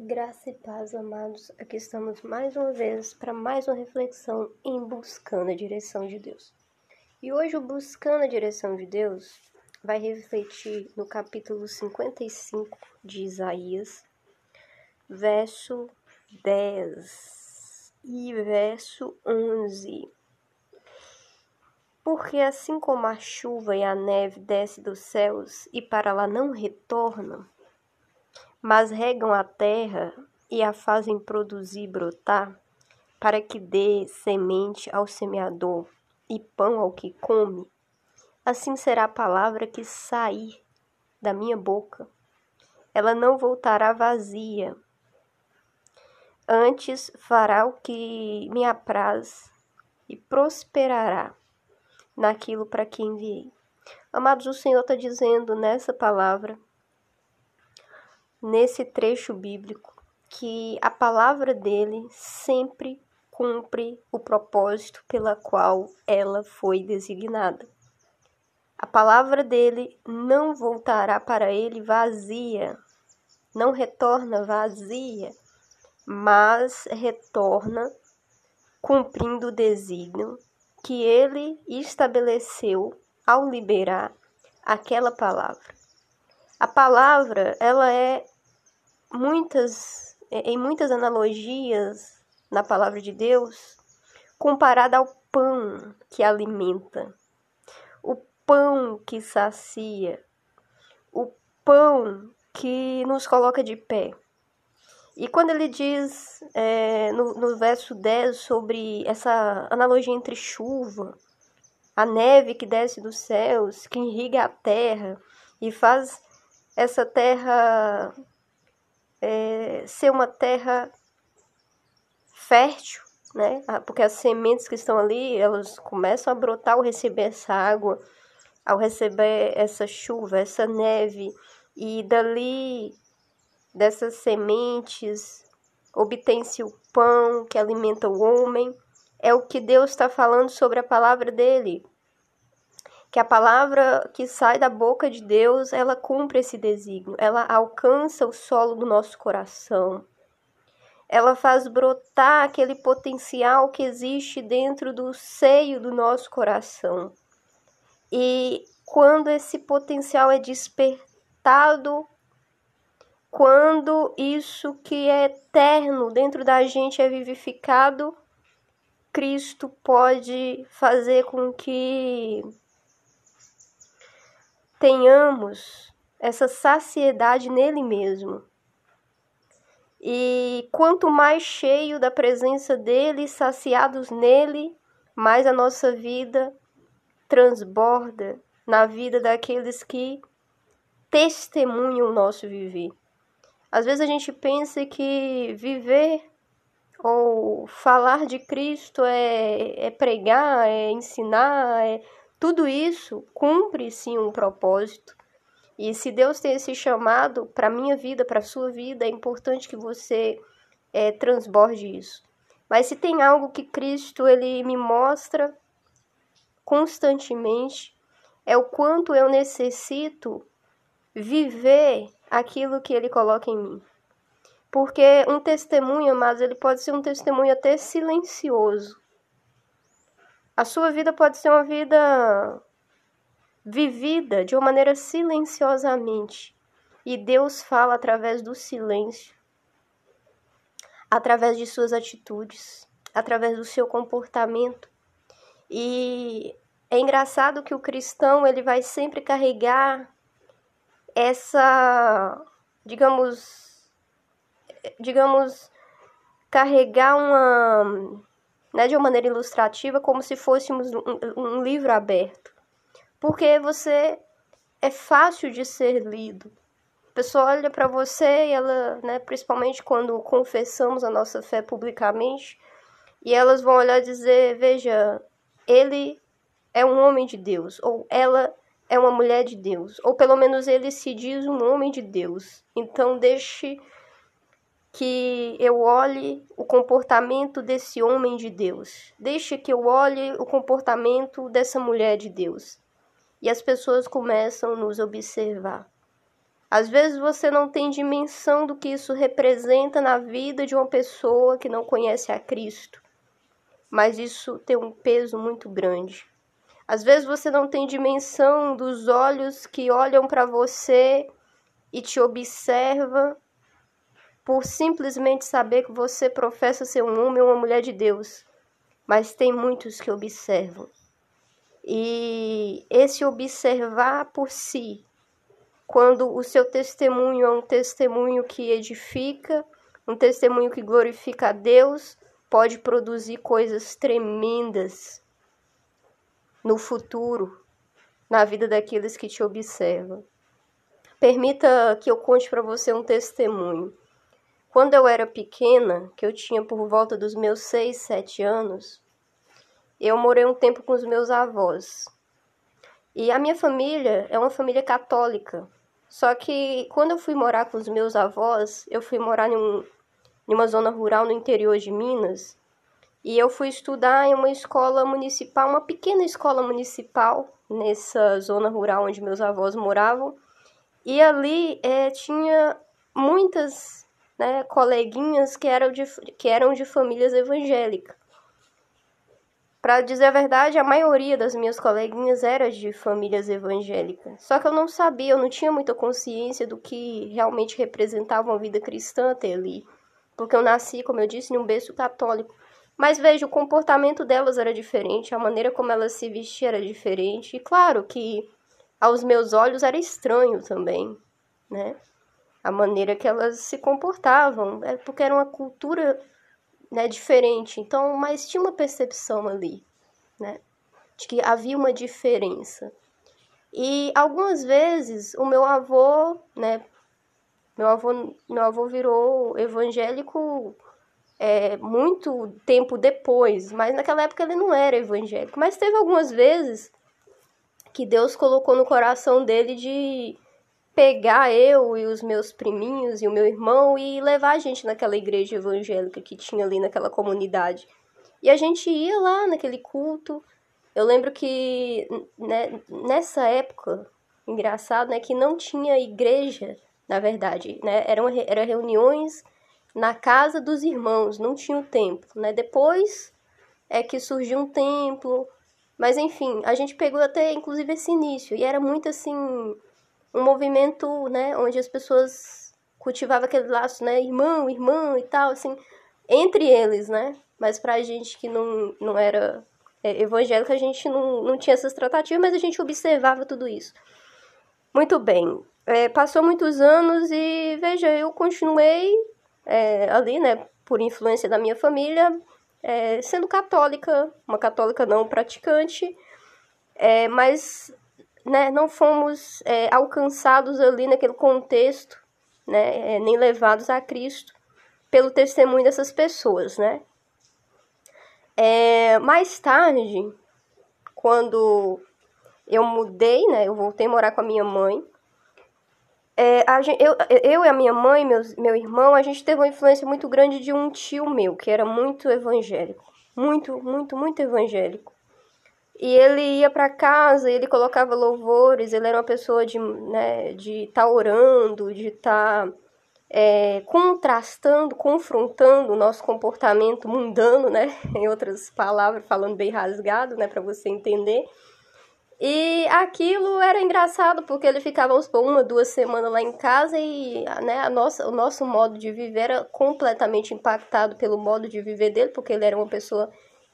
Graça e paz, amados. Aqui estamos mais uma vez para mais uma reflexão em buscando a direção de Deus. E hoje o buscando a direção de Deus vai refletir no capítulo 55 de Isaías, verso 10 e verso 11. Porque assim como a chuva e a neve desce dos céus e para lá não retornam, mas regam a terra e a fazem produzir e brotar, para que dê semente ao semeador e pão ao que come, assim será a palavra que sair da minha boca. Ela não voltará vazia, antes fará o que me apraz e prosperará naquilo para que enviei. Amados, o Senhor está dizendo nessa palavra nesse trecho bíblico que a palavra dele sempre cumpre o propósito pela qual ela foi designada. A palavra dele não voltará para ele vazia, não retorna vazia, mas retorna cumprindo o desígnio que ele estabeleceu ao liberar aquela palavra. A palavra, ela é muitas em muitas analogias na palavra de Deus comparada ao pão que alimenta, o pão que sacia, o pão que nos coloca de pé. E quando ele diz é, no, no verso 10 sobre essa analogia entre chuva, a neve que desce dos céus, que irriga a terra e faz essa terra é, ser uma terra fértil, né? Ah, porque as sementes que estão ali, elas começam a brotar ao receber essa água, ao receber essa chuva, essa neve, e dali dessas sementes obtém-se o pão que alimenta o homem. É o que Deus está falando sobre a palavra dele que a palavra que sai da boca de Deus, ela cumpre esse desígnio, ela alcança o solo do nosso coração. Ela faz brotar aquele potencial que existe dentro do seio do nosso coração. E quando esse potencial é despertado, quando isso que é eterno dentro da gente é vivificado, Cristo pode fazer com que tenhamos essa saciedade nele mesmo. E quanto mais cheio da presença dele, saciados nele, mais a nossa vida transborda na vida daqueles que testemunham o nosso viver. Às vezes a gente pensa que viver ou falar de Cristo é, é pregar, é ensinar, é tudo isso cumpre sim um propósito. E se Deus tem esse chamado para minha vida, para sua vida, é importante que você é, transborde isso. Mas se tem algo que Cristo ele me mostra constantemente, é o quanto eu necessito viver aquilo que ele coloca em mim. Porque um testemunho, mas ele pode ser um testemunho até silencioso, a sua vida pode ser uma vida vivida de uma maneira silenciosamente. E Deus fala através do silêncio, através de suas atitudes, através do seu comportamento. E é engraçado que o cristão ele vai sempre carregar essa, digamos, digamos, carregar uma né, de uma maneira ilustrativa, como se fôssemos um, um livro aberto. Porque você é fácil de ser lido. A pessoa olha para você e ela, né, principalmente quando confessamos a nossa fé publicamente, e elas vão olhar e dizer: veja, ele é um homem de Deus, ou ela é uma mulher de Deus, ou pelo menos ele se diz um homem de Deus. Então deixe que eu olhe o comportamento desse homem de Deus. Deixe que eu olhe o comportamento dessa mulher de Deus. E as pessoas começam a nos observar. Às vezes você não tem dimensão do que isso representa na vida de uma pessoa que não conhece a Cristo, mas isso tem um peso muito grande. Às vezes você não tem dimensão dos olhos que olham para você e te observa por simplesmente saber que você professa ser um homem ou uma mulher de Deus. Mas tem muitos que observam. E esse observar por si, quando o seu testemunho é um testemunho que edifica, um testemunho que glorifica a Deus, pode produzir coisas tremendas no futuro, na vida daqueles que te observam. Permita que eu conte para você um testemunho. Quando eu era pequena, que eu tinha por volta dos meus 6, 7 anos, eu morei um tempo com os meus avós. E a minha família é uma família católica. Só que quando eu fui morar com os meus avós, eu fui morar em, um, em uma zona rural no interior de Minas, e eu fui estudar em uma escola municipal, uma pequena escola municipal, nessa zona rural onde meus avós moravam. E ali é, tinha muitas né, coleguinhas que eram de, que eram de famílias evangélicas. Para dizer a verdade, a maioria das minhas coleguinhas era de famílias evangélicas. Só que eu não sabia, eu não tinha muita consciência do que realmente representava uma vida cristã até ali. Porque eu nasci, como eu disse, em um berço católico. Mas veja, o comportamento delas era diferente, a maneira como elas se vestiam era diferente. E claro que aos meus olhos era estranho também, né? A maneira que elas se comportavam, é porque era uma cultura né, diferente. Então, mas tinha uma percepção ali, né? De que havia uma diferença. E algumas vezes o meu avô, né? Meu avô, meu avô virou evangélico é, muito tempo depois, mas naquela época ele não era evangélico. Mas teve algumas vezes que Deus colocou no coração dele de pegar eu e os meus priminhos e o meu irmão e levar a gente naquela igreja evangélica que tinha ali naquela comunidade. E a gente ia lá naquele culto. Eu lembro que né, nessa época, engraçado, né, que não tinha igreja, na verdade, né? Eram era reuniões na casa dos irmãos, não tinha um templo, né? Depois é que surgiu um templo, mas enfim, a gente pegou até inclusive esse início e era muito assim um movimento, né, onde as pessoas cultivavam aquele laço, né, irmão, irmã e tal, assim, entre eles, né? Mas pra gente que não, não era é, evangélica, a gente não, não tinha essas tratativas, mas a gente observava tudo isso. Muito bem. É, passou muitos anos e, veja, eu continuei é, ali, né, por influência da minha família, é, sendo católica, uma católica não praticante, é, mas né, não fomos é, alcançados ali naquele contexto, né, é, nem levados a Cristo pelo testemunho dessas pessoas, né. É, mais tarde, quando eu mudei, né, eu voltei a morar com a minha mãe, é, gente, eu, eu e a minha mãe, meu irmão, a gente teve uma influência muito grande de um tio meu, que era muito evangélico. Muito, muito, muito evangélico. E ele ia para casa, ele colocava louvores, ele era uma pessoa de né, de estar tá orando, de estar tá, é, contrastando, confrontando o nosso comportamento mundano, né? Em outras palavras, falando bem rasgado, né, para você entender. E aquilo era engraçado porque ele ficava por uma, duas semanas lá em casa e né, a nossa, o nosso modo de viver era completamente impactado pelo modo de viver dele, porque ele era uma pessoa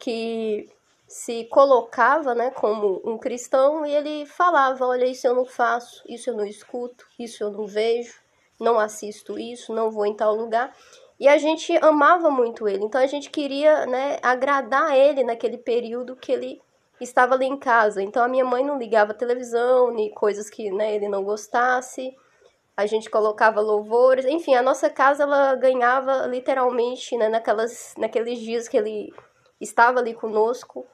que se colocava né, como um cristão e ele falava: Olha, isso eu não faço, isso eu não escuto, isso eu não vejo, não assisto isso, não vou em tal lugar. E a gente amava muito ele, então a gente queria né, agradar ele naquele período que ele estava ali em casa. Então a minha mãe não ligava televisão, nem coisas que né, ele não gostasse. A gente colocava louvores, enfim, a nossa casa ela ganhava literalmente, né, naquelas, naqueles dias que ele estava ali conosco,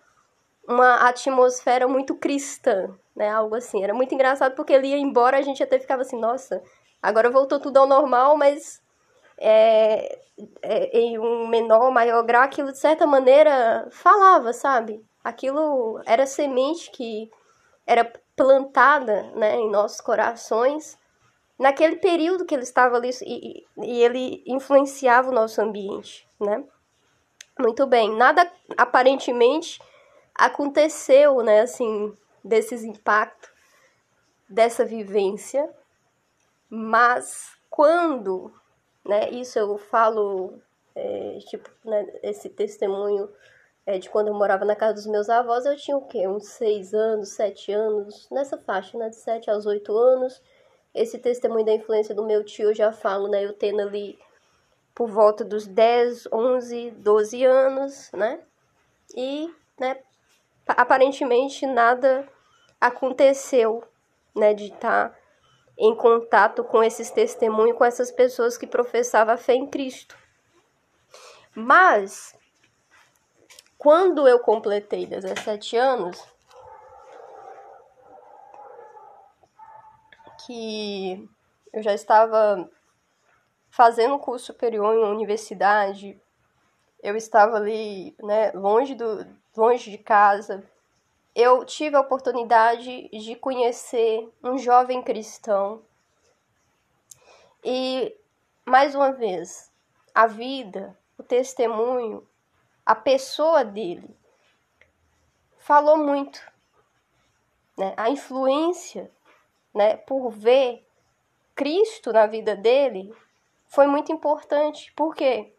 uma atmosfera muito cristã, né, algo assim. Era muito engraçado porque ele ia embora, a gente até ficava assim, nossa, agora voltou tudo ao normal, mas é, é, em um menor, maior grau, aquilo de certa maneira falava, sabe? aquilo era semente que era plantada né, em nossos corações naquele período que ele estava ali e, e ele influenciava o nosso ambiente, né? Muito bem, nada aparentemente aconteceu, né, assim, desses impactos, dessa vivência, mas quando, né, isso eu falo, é, tipo, né, esse testemunho é, de quando eu morava na casa dos meus avós, eu tinha o quê? Uns seis anos, sete anos, nessa faixa, né, de sete aos oito anos, esse testemunho da influência do meu tio, eu já falo, né? Eu tendo ali por volta dos 10, 11, 12 anos, né? E, né, aparentemente nada aconteceu, né, de estar tá em contato com esses testemunhos, com essas pessoas que professavam fé em Cristo. Mas, quando eu completei 17 anos, que eu já estava fazendo curso superior em uma universidade, eu estava ali, né, longe, do, longe de casa. Eu tive a oportunidade de conhecer um jovem cristão. E, mais uma vez, a vida, o testemunho, a pessoa dele falou muito. Né? A influência né, por ver Cristo na vida dele, foi muito importante. Por quê?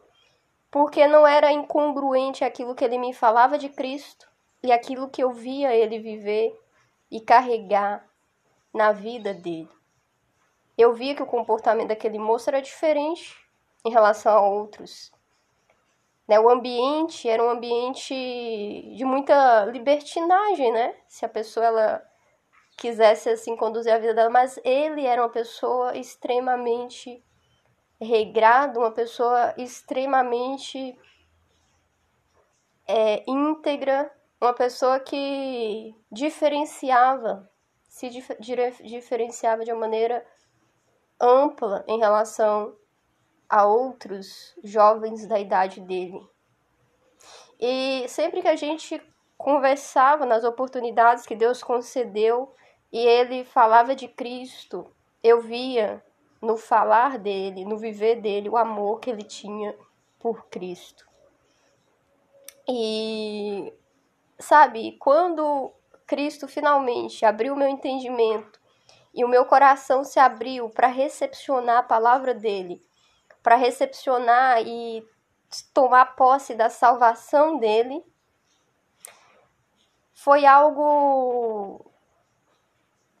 Porque não era incongruente aquilo que ele me falava de Cristo e aquilo que eu via ele viver e carregar na vida dele. Eu via que o comportamento daquele moço era diferente em relação a outros. Né, o ambiente era um ambiente de muita libertinagem, né? Se a pessoa ela quisesse assim conduzir a vida dela, mas ele era uma pessoa extremamente regrada, uma pessoa extremamente é, íntegra, uma pessoa que diferenciava, se dif diferenciava de uma maneira ampla em relação a outros jovens da idade dele. E sempre que a gente conversava nas oportunidades que Deus concedeu e ele falava de Cristo. Eu via no falar dele, no viver dele, o amor que ele tinha por Cristo. E sabe, quando Cristo finalmente abriu meu entendimento e o meu coração se abriu para recepcionar a palavra dele, para recepcionar e tomar posse da salvação dele, foi algo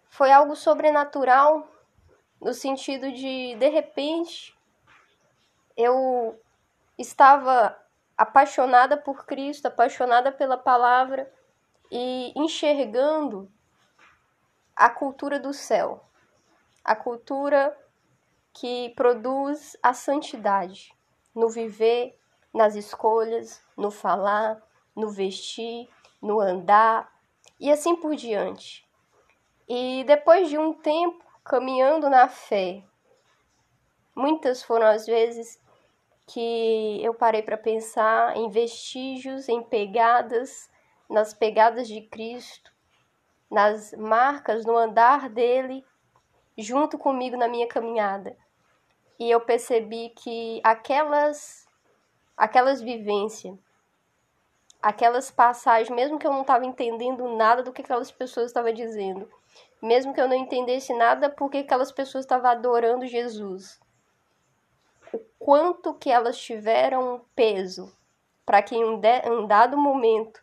foi algo sobrenatural no sentido de de repente eu estava apaixonada por Cristo, apaixonada pela palavra e enxergando a cultura do céu, a cultura que produz a santidade no viver, nas escolhas, no falar, no vestir, no andar e assim por diante. E depois de um tempo caminhando na fé, muitas foram as vezes que eu parei para pensar em vestígios, em pegadas, nas pegadas de Cristo, nas marcas no andar dele, junto comigo na minha caminhada. E eu percebi que aquelas aquelas vivências, aquelas passagens, mesmo que eu não estava entendendo nada do que aquelas pessoas estavam dizendo, mesmo que eu não entendesse nada porque aquelas pessoas estavam adorando Jesus. O quanto que elas tiveram peso para que em um, de, um dado momento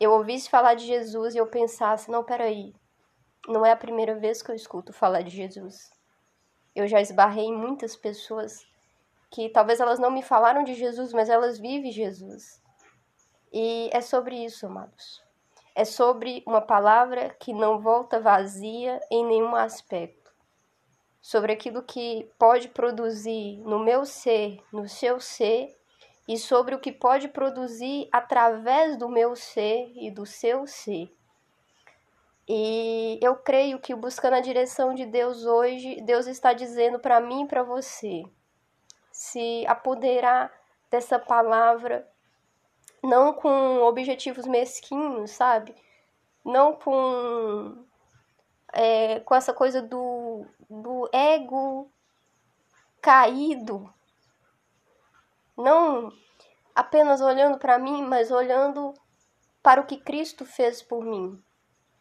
eu ouvisse falar de Jesus e eu pensasse, não, peraí, não é a primeira vez que eu escuto falar de Jesus. Eu já esbarrei em muitas pessoas que talvez elas não me falaram de Jesus, mas elas vivem Jesus. E é sobre isso, amados é sobre uma palavra que não volta vazia em nenhum aspecto, sobre aquilo que pode produzir no meu ser, no seu ser, e sobre o que pode produzir através do meu ser e do seu ser. E eu creio que buscando a direção de Deus hoje, Deus está dizendo para mim e para você: se apoderar dessa palavra não com objetivos mesquinhos, sabe? Não com, é, com essa coisa do, do ego caído, não apenas olhando para mim, mas olhando para o que Cristo fez por mim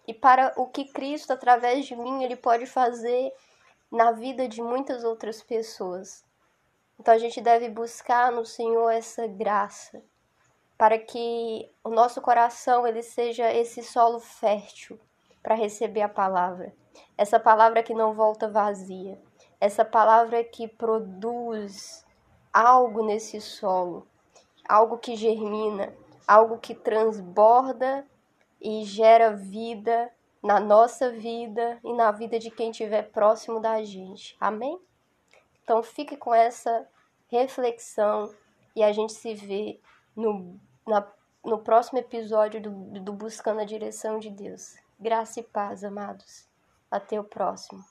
e para o que Cristo, através de mim, ele pode fazer na vida de muitas outras pessoas. Então a gente deve buscar no Senhor essa graça para que o nosso coração ele seja esse solo fértil para receber a palavra. Essa palavra que não volta vazia, essa palavra que produz algo nesse solo, algo que germina, algo que transborda e gera vida na nossa vida e na vida de quem estiver próximo da gente. Amém? Então fique com essa reflexão e a gente se vê no, na, no próximo episódio do, do Buscando a Direção de Deus. Graça e paz, amados. Até o próximo.